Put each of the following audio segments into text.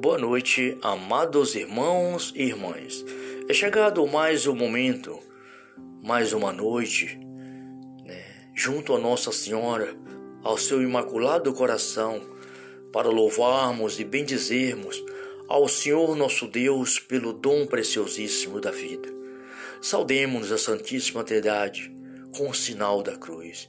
Boa noite, amados irmãos e irmãs. É chegado mais um momento, mais uma noite, né, junto a Nossa Senhora, ao seu imaculado coração, para louvarmos e bendizermos ao Senhor nosso Deus pelo dom preciosíssimo da vida. Saudemos a Santíssima Trindade com o sinal da cruz.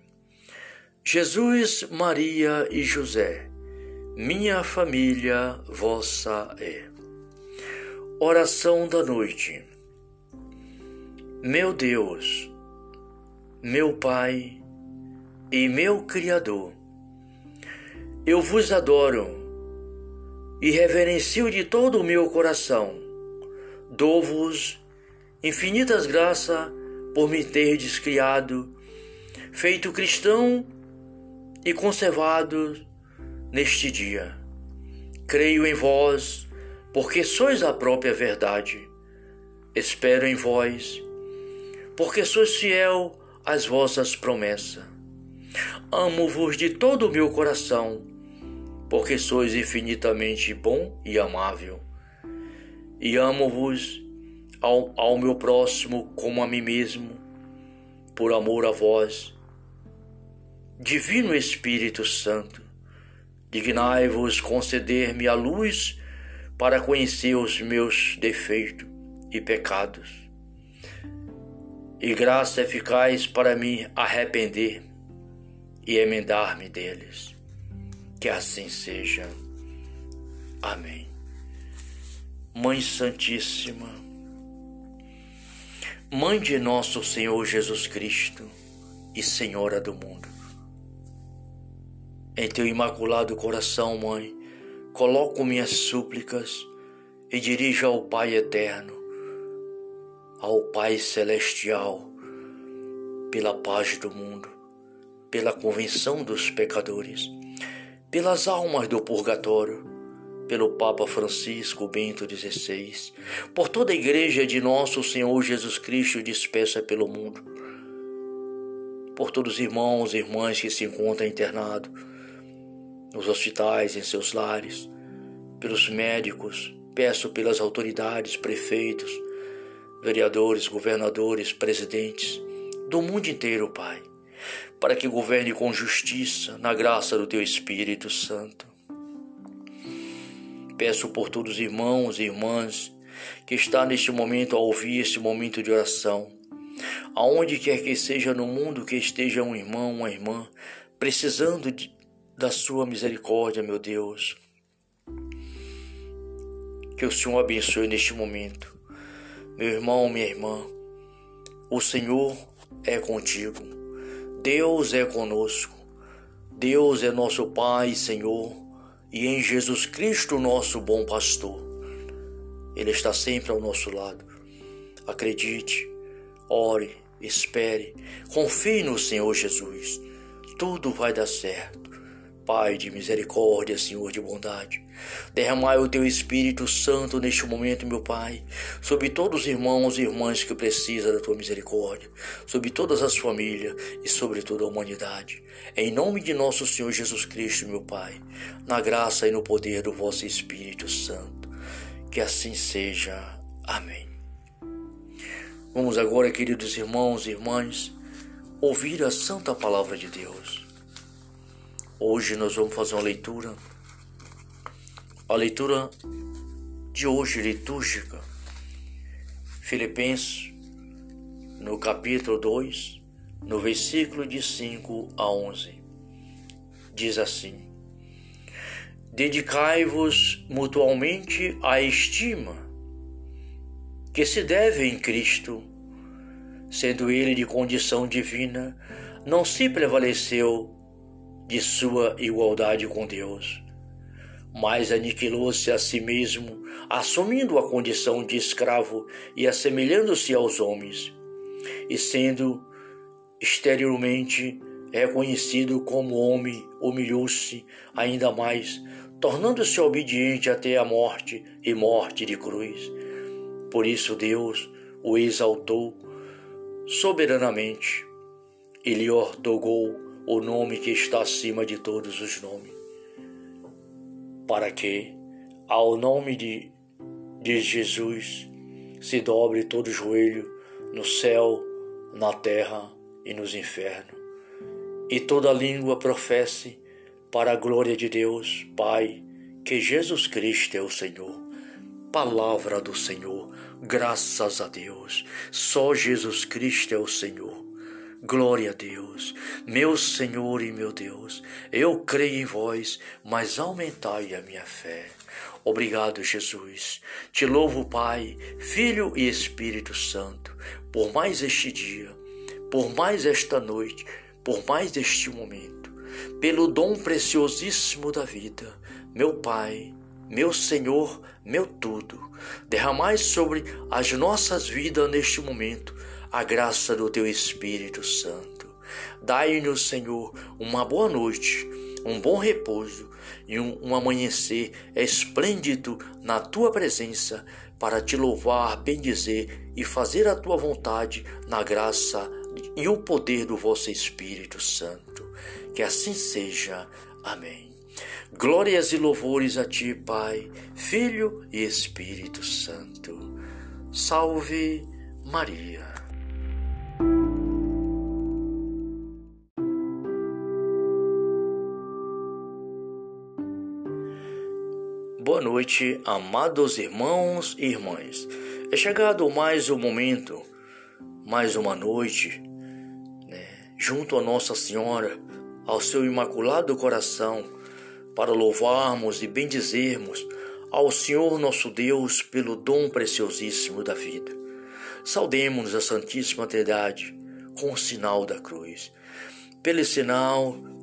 Jesus, Maria e José, minha família vossa é. Oração da noite. Meu Deus, meu Pai e meu Criador, eu vos adoro e reverencio de todo o meu coração. Dou-vos infinitas graças por me terdes criado, feito cristão e conservado neste dia. Creio em vós, porque sois a própria verdade. Espero em vós, porque sois fiel às vossas promessas. Amo-vos de todo o meu coração porque sois infinitamente bom e amável. E amo-vos ao, ao meu próximo como a mim mesmo, por amor a vós. Divino Espírito Santo, dignai-vos conceder-me a luz para conhecer os meus defeitos e pecados, e graça eficaz para me arrepender e emendar-me deles que assim seja. Amém. Mãe Santíssima, Mãe de nosso Senhor Jesus Cristo e Senhora do mundo, em teu imaculado coração, Mãe, coloco minhas súplicas e dirijo ao Pai eterno, ao Pai celestial, pela paz do mundo, pela convenção dos pecadores pelas almas do purgatório, pelo Papa Francisco Bento XVI, por toda a Igreja de nosso Senhor Jesus Cristo dispersa pelo mundo, por todos os irmãos e irmãs que se encontram internados nos hospitais, em seus lares, pelos médicos, peço pelas autoridades, prefeitos, vereadores, governadores, presidentes do mundo inteiro, Pai para que governe com justiça na graça do teu Espírito Santo. Peço por todos os irmãos e irmãs que estão neste momento a ouvir este momento de oração, aonde quer que seja no mundo que esteja um irmão, uma irmã, precisando de, da sua misericórdia, meu Deus. Que o Senhor abençoe neste momento. Meu irmão, minha irmã, o Senhor é contigo. Deus é conosco. Deus é nosso Pai, Senhor, e em Jesus Cristo, nosso bom pastor. Ele está sempre ao nosso lado. Acredite, ore, espere, confie no Senhor Jesus. Tudo vai dar certo. Pai de misericórdia, Senhor de bondade, derramai o teu Espírito Santo neste momento, meu Pai, sobre todos os irmãos e irmãs que precisam da tua misericórdia, sobre todas as famílias e sobre toda a humanidade. Em nome de nosso Senhor Jesus Cristo, meu Pai, na graça e no poder do vosso Espírito Santo. Que assim seja. Amém. Vamos agora, queridos irmãos e irmãs, ouvir a santa palavra de Deus. Hoje nós vamos fazer uma leitura. A leitura de hoje litúrgica. Filipenses, no capítulo 2, no versículo de 5 a 11. Diz assim: Dedicai-vos mutualmente à estima que se deve em Cristo, sendo ele de condição divina, não se prevaleceu de sua igualdade com Deus, mas aniquilou-se a si mesmo, assumindo a condição de escravo e assemelhando-se aos homens, e sendo exteriormente reconhecido como homem, humilhou-se ainda mais, tornando-se obediente até a morte e morte de cruz. Por isso Deus o exaltou soberanamente e lhe otorgou o nome que está acima de todos os nomes, para que, ao nome de, de Jesus, se dobre todo o joelho no céu, na terra e nos infernos, e toda língua professe para a glória de Deus, Pai, que Jesus Cristo é o Senhor. Palavra do Senhor, graças a Deus, só Jesus Cristo é o Senhor. Glória a Deus, meu Senhor e meu Deus, eu creio em vós, mas aumentai a minha fé. Obrigado, Jesus. Te louvo, Pai, Filho e Espírito Santo, por mais este dia, por mais esta noite, por mais este momento pelo dom preciosíssimo da vida, meu Pai, meu Senhor, meu tudo, derramai sobre as nossas vidas neste momento a graça do Teu Espírito Santo. Dai-nos, Senhor, uma boa noite, um bom repouso e um, um amanhecer esplêndido na Tua presença para te louvar, bendizer e fazer a Tua vontade na graça e o poder do vosso Espírito Santo. Que assim seja. Amém. Glórias e louvores a Ti, Pai, Filho e Espírito Santo. Salve Maria. Boa noite, amados irmãos e irmãs. É chegado mais um momento, mais uma noite, né, junto a Nossa Senhora ao seu imaculado coração, para louvarmos e bendizermos ao Senhor nosso Deus pelo dom preciosíssimo da vida. Saudemos a Santíssima Trindade com o sinal da cruz. Pelo sinal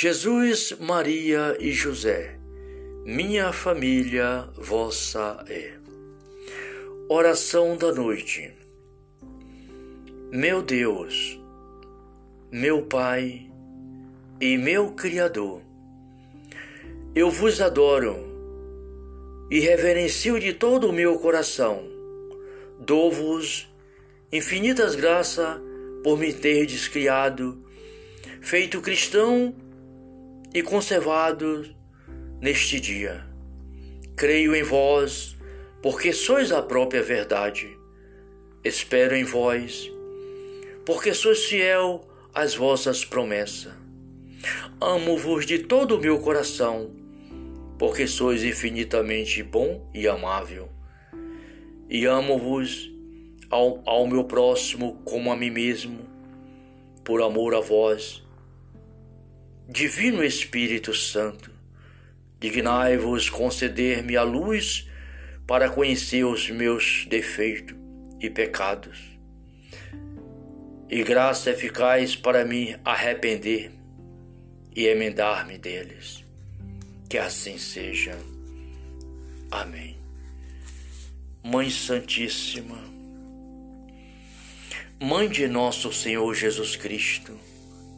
Jesus, Maria e José, minha família vossa é. Oração da noite. Meu Deus, meu Pai e meu Criador, eu vos adoro e reverencio de todo o meu coração. Dou-vos infinitas graças por me terdes criado, feito cristão e conservado neste dia. Creio em vós, porque sois a própria verdade. Espero em vós, porque sois fiel às vossas promessas. Amo-vos de todo o meu coração porque sois infinitamente bom e amável. E amo-vos ao, ao meu próximo como a mim mesmo, por amor a vós. Divino Espírito Santo, dignai-vos conceder-me a luz para conhecer os meus defeitos e pecados, e graça eficaz para me arrepender e emendar-me deles que assim seja. Amém. Mãe Santíssima, Mãe de nosso Senhor Jesus Cristo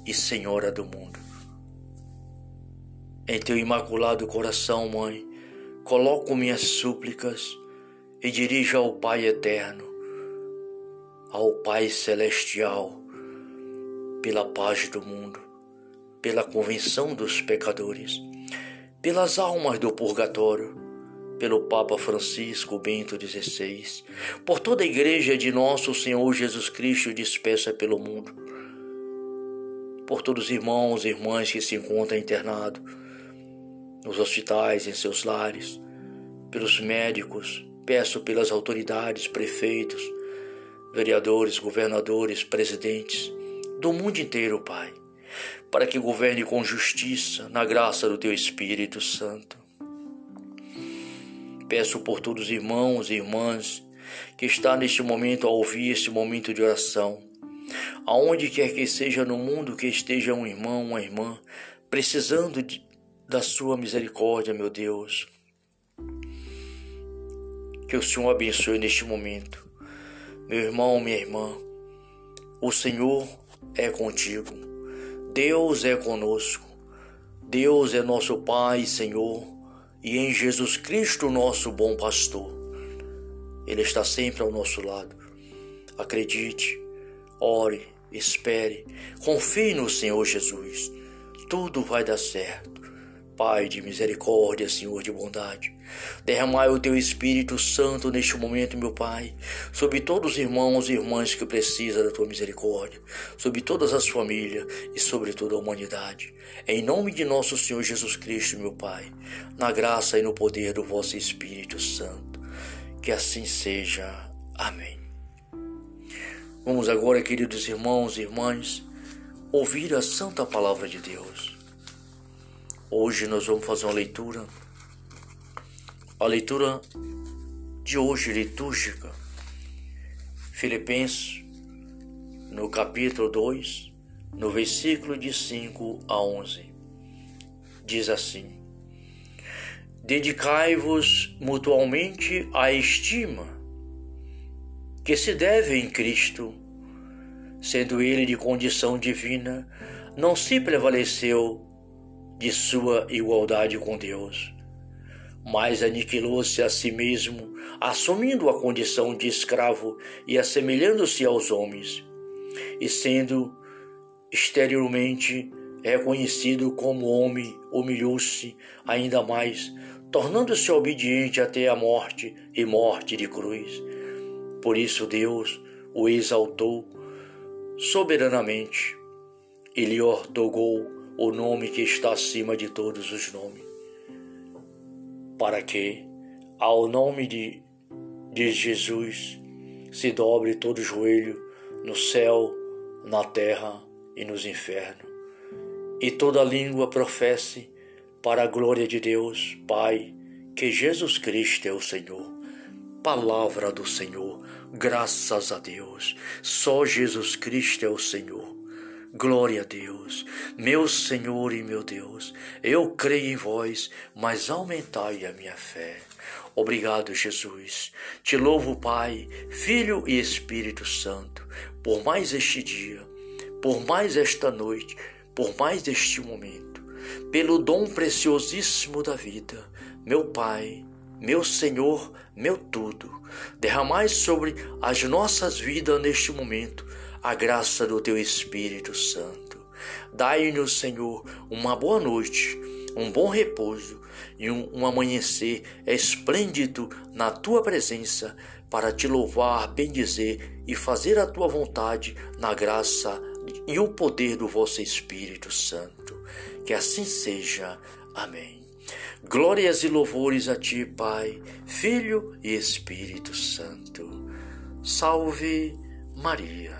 e Senhora do mundo, em teu imaculado coração, Mãe, coloco minhas súplicas e dirijo ao Pai eterno, ao Pai celestial, pela paz do mundo, pela convenção dos pecadores pelas almas do purgatório, pelo Papa Francisco Bento XVI, por toda a Igreja de Nosso Senhor Jesus Cristo dispersa pelo mundo, por todos os irmãos e irmãs que se encontram internados nos hospitais, em seus lares, pelos médicos, peço pelas autoridades, prefeitos, vereadores, governadores, presidentes do mundo inteiro, Pai, para que governe com justiça, na graça do Teu Espírito Santo. Peço por todos os irmãos e irmãs que estão neste momento a ouvir este momento de oração, aonde quer que seja no mundo que esteja um irmão, uma irmã, precisando de, da Sua misericórdia, meu Deus. Que o Senhor abençoe neste momento. Meu irmão, minha irmã, o Senhor é contigo. Deus é conosco. Deus é nosso Pai, Senhor, e em Jesus Cristo, nosso bom pastor. Ele está sempre ao nosso lado. Acredite, ore, espere, confie no Senhor Jesus. Tudo vai dar certo. Pai de misericórdia, Senhor de bondade, derramai o teu Espírito Santo neste momento, meu Pai, sobre todos os irmãos e irmãs que precisam da tua misericórdia, sobre todas as famílias e sobre toda a humanidade. Em nome de nosso Senhor Jesus Cristo, meu Pai, na graça e no poder do vosso Espírito Santo. Que assim seja. Amém. Vamos agora, queridos irmãos e irmãs, ouvir a santa palavra de Deus. Hoje nós vamos fazer uma leitura. A leitura de hoje litúrgica. Filipenses, no capítulo 2, no versículo de 5 a 11. Diz assim: Dedicai-vos mutualmente à estima que se deve em Cristo, sendo ele de condição divina, não se prevaleceu de sua igualdade com Deus, mas aniquilou-se a si mesmo, assumindo a condição de escravo e assemelhando-se aos homens, e sendo exteriormente reconhecido como homem, humilhou-se ainda mais, tornando-se obediente até a morte e morte de cruz. Por isso Deus o exaltou soberanamente e lhe ortogou o nome que está acima de todos os nomes, para que, ao nome de, de Jesus, se dobre todo joelho no céu, na terra e nos infernos, e toda língua professe para a glória de Deus, Pai, que Jesus Cristo é o Senhor. Palavra do Senhor, graças a Deus, só Jesus Cristo é o Senhor. Glória a Deus, meu Senhor e meu Deus, eu creio em vós, mas aumentai a minha fé. Obrigado, Jesus. Te louvo, Pai, Filho e Espírito Santo, por mais este dia, por mais esta noite, por mais este momento, pelo dom preciosíssimo da vida. Meu Pai, meu Senhor, meu tudo, derramai sobre as nossas vidas neste momento a graça do teu Espírito Santo. Dai-nos, Senhor, uma boa noite, um bom repouso e um, um amanhecer esplêndido na tua presença para te louvar, bendizer e fazer a tua vontade na graça e o poder do vosso Espírito Santo. Que assim seja. Amém. Glórias e louvores a ti, Pai, Filho e Espírito Santo. Salve Maria.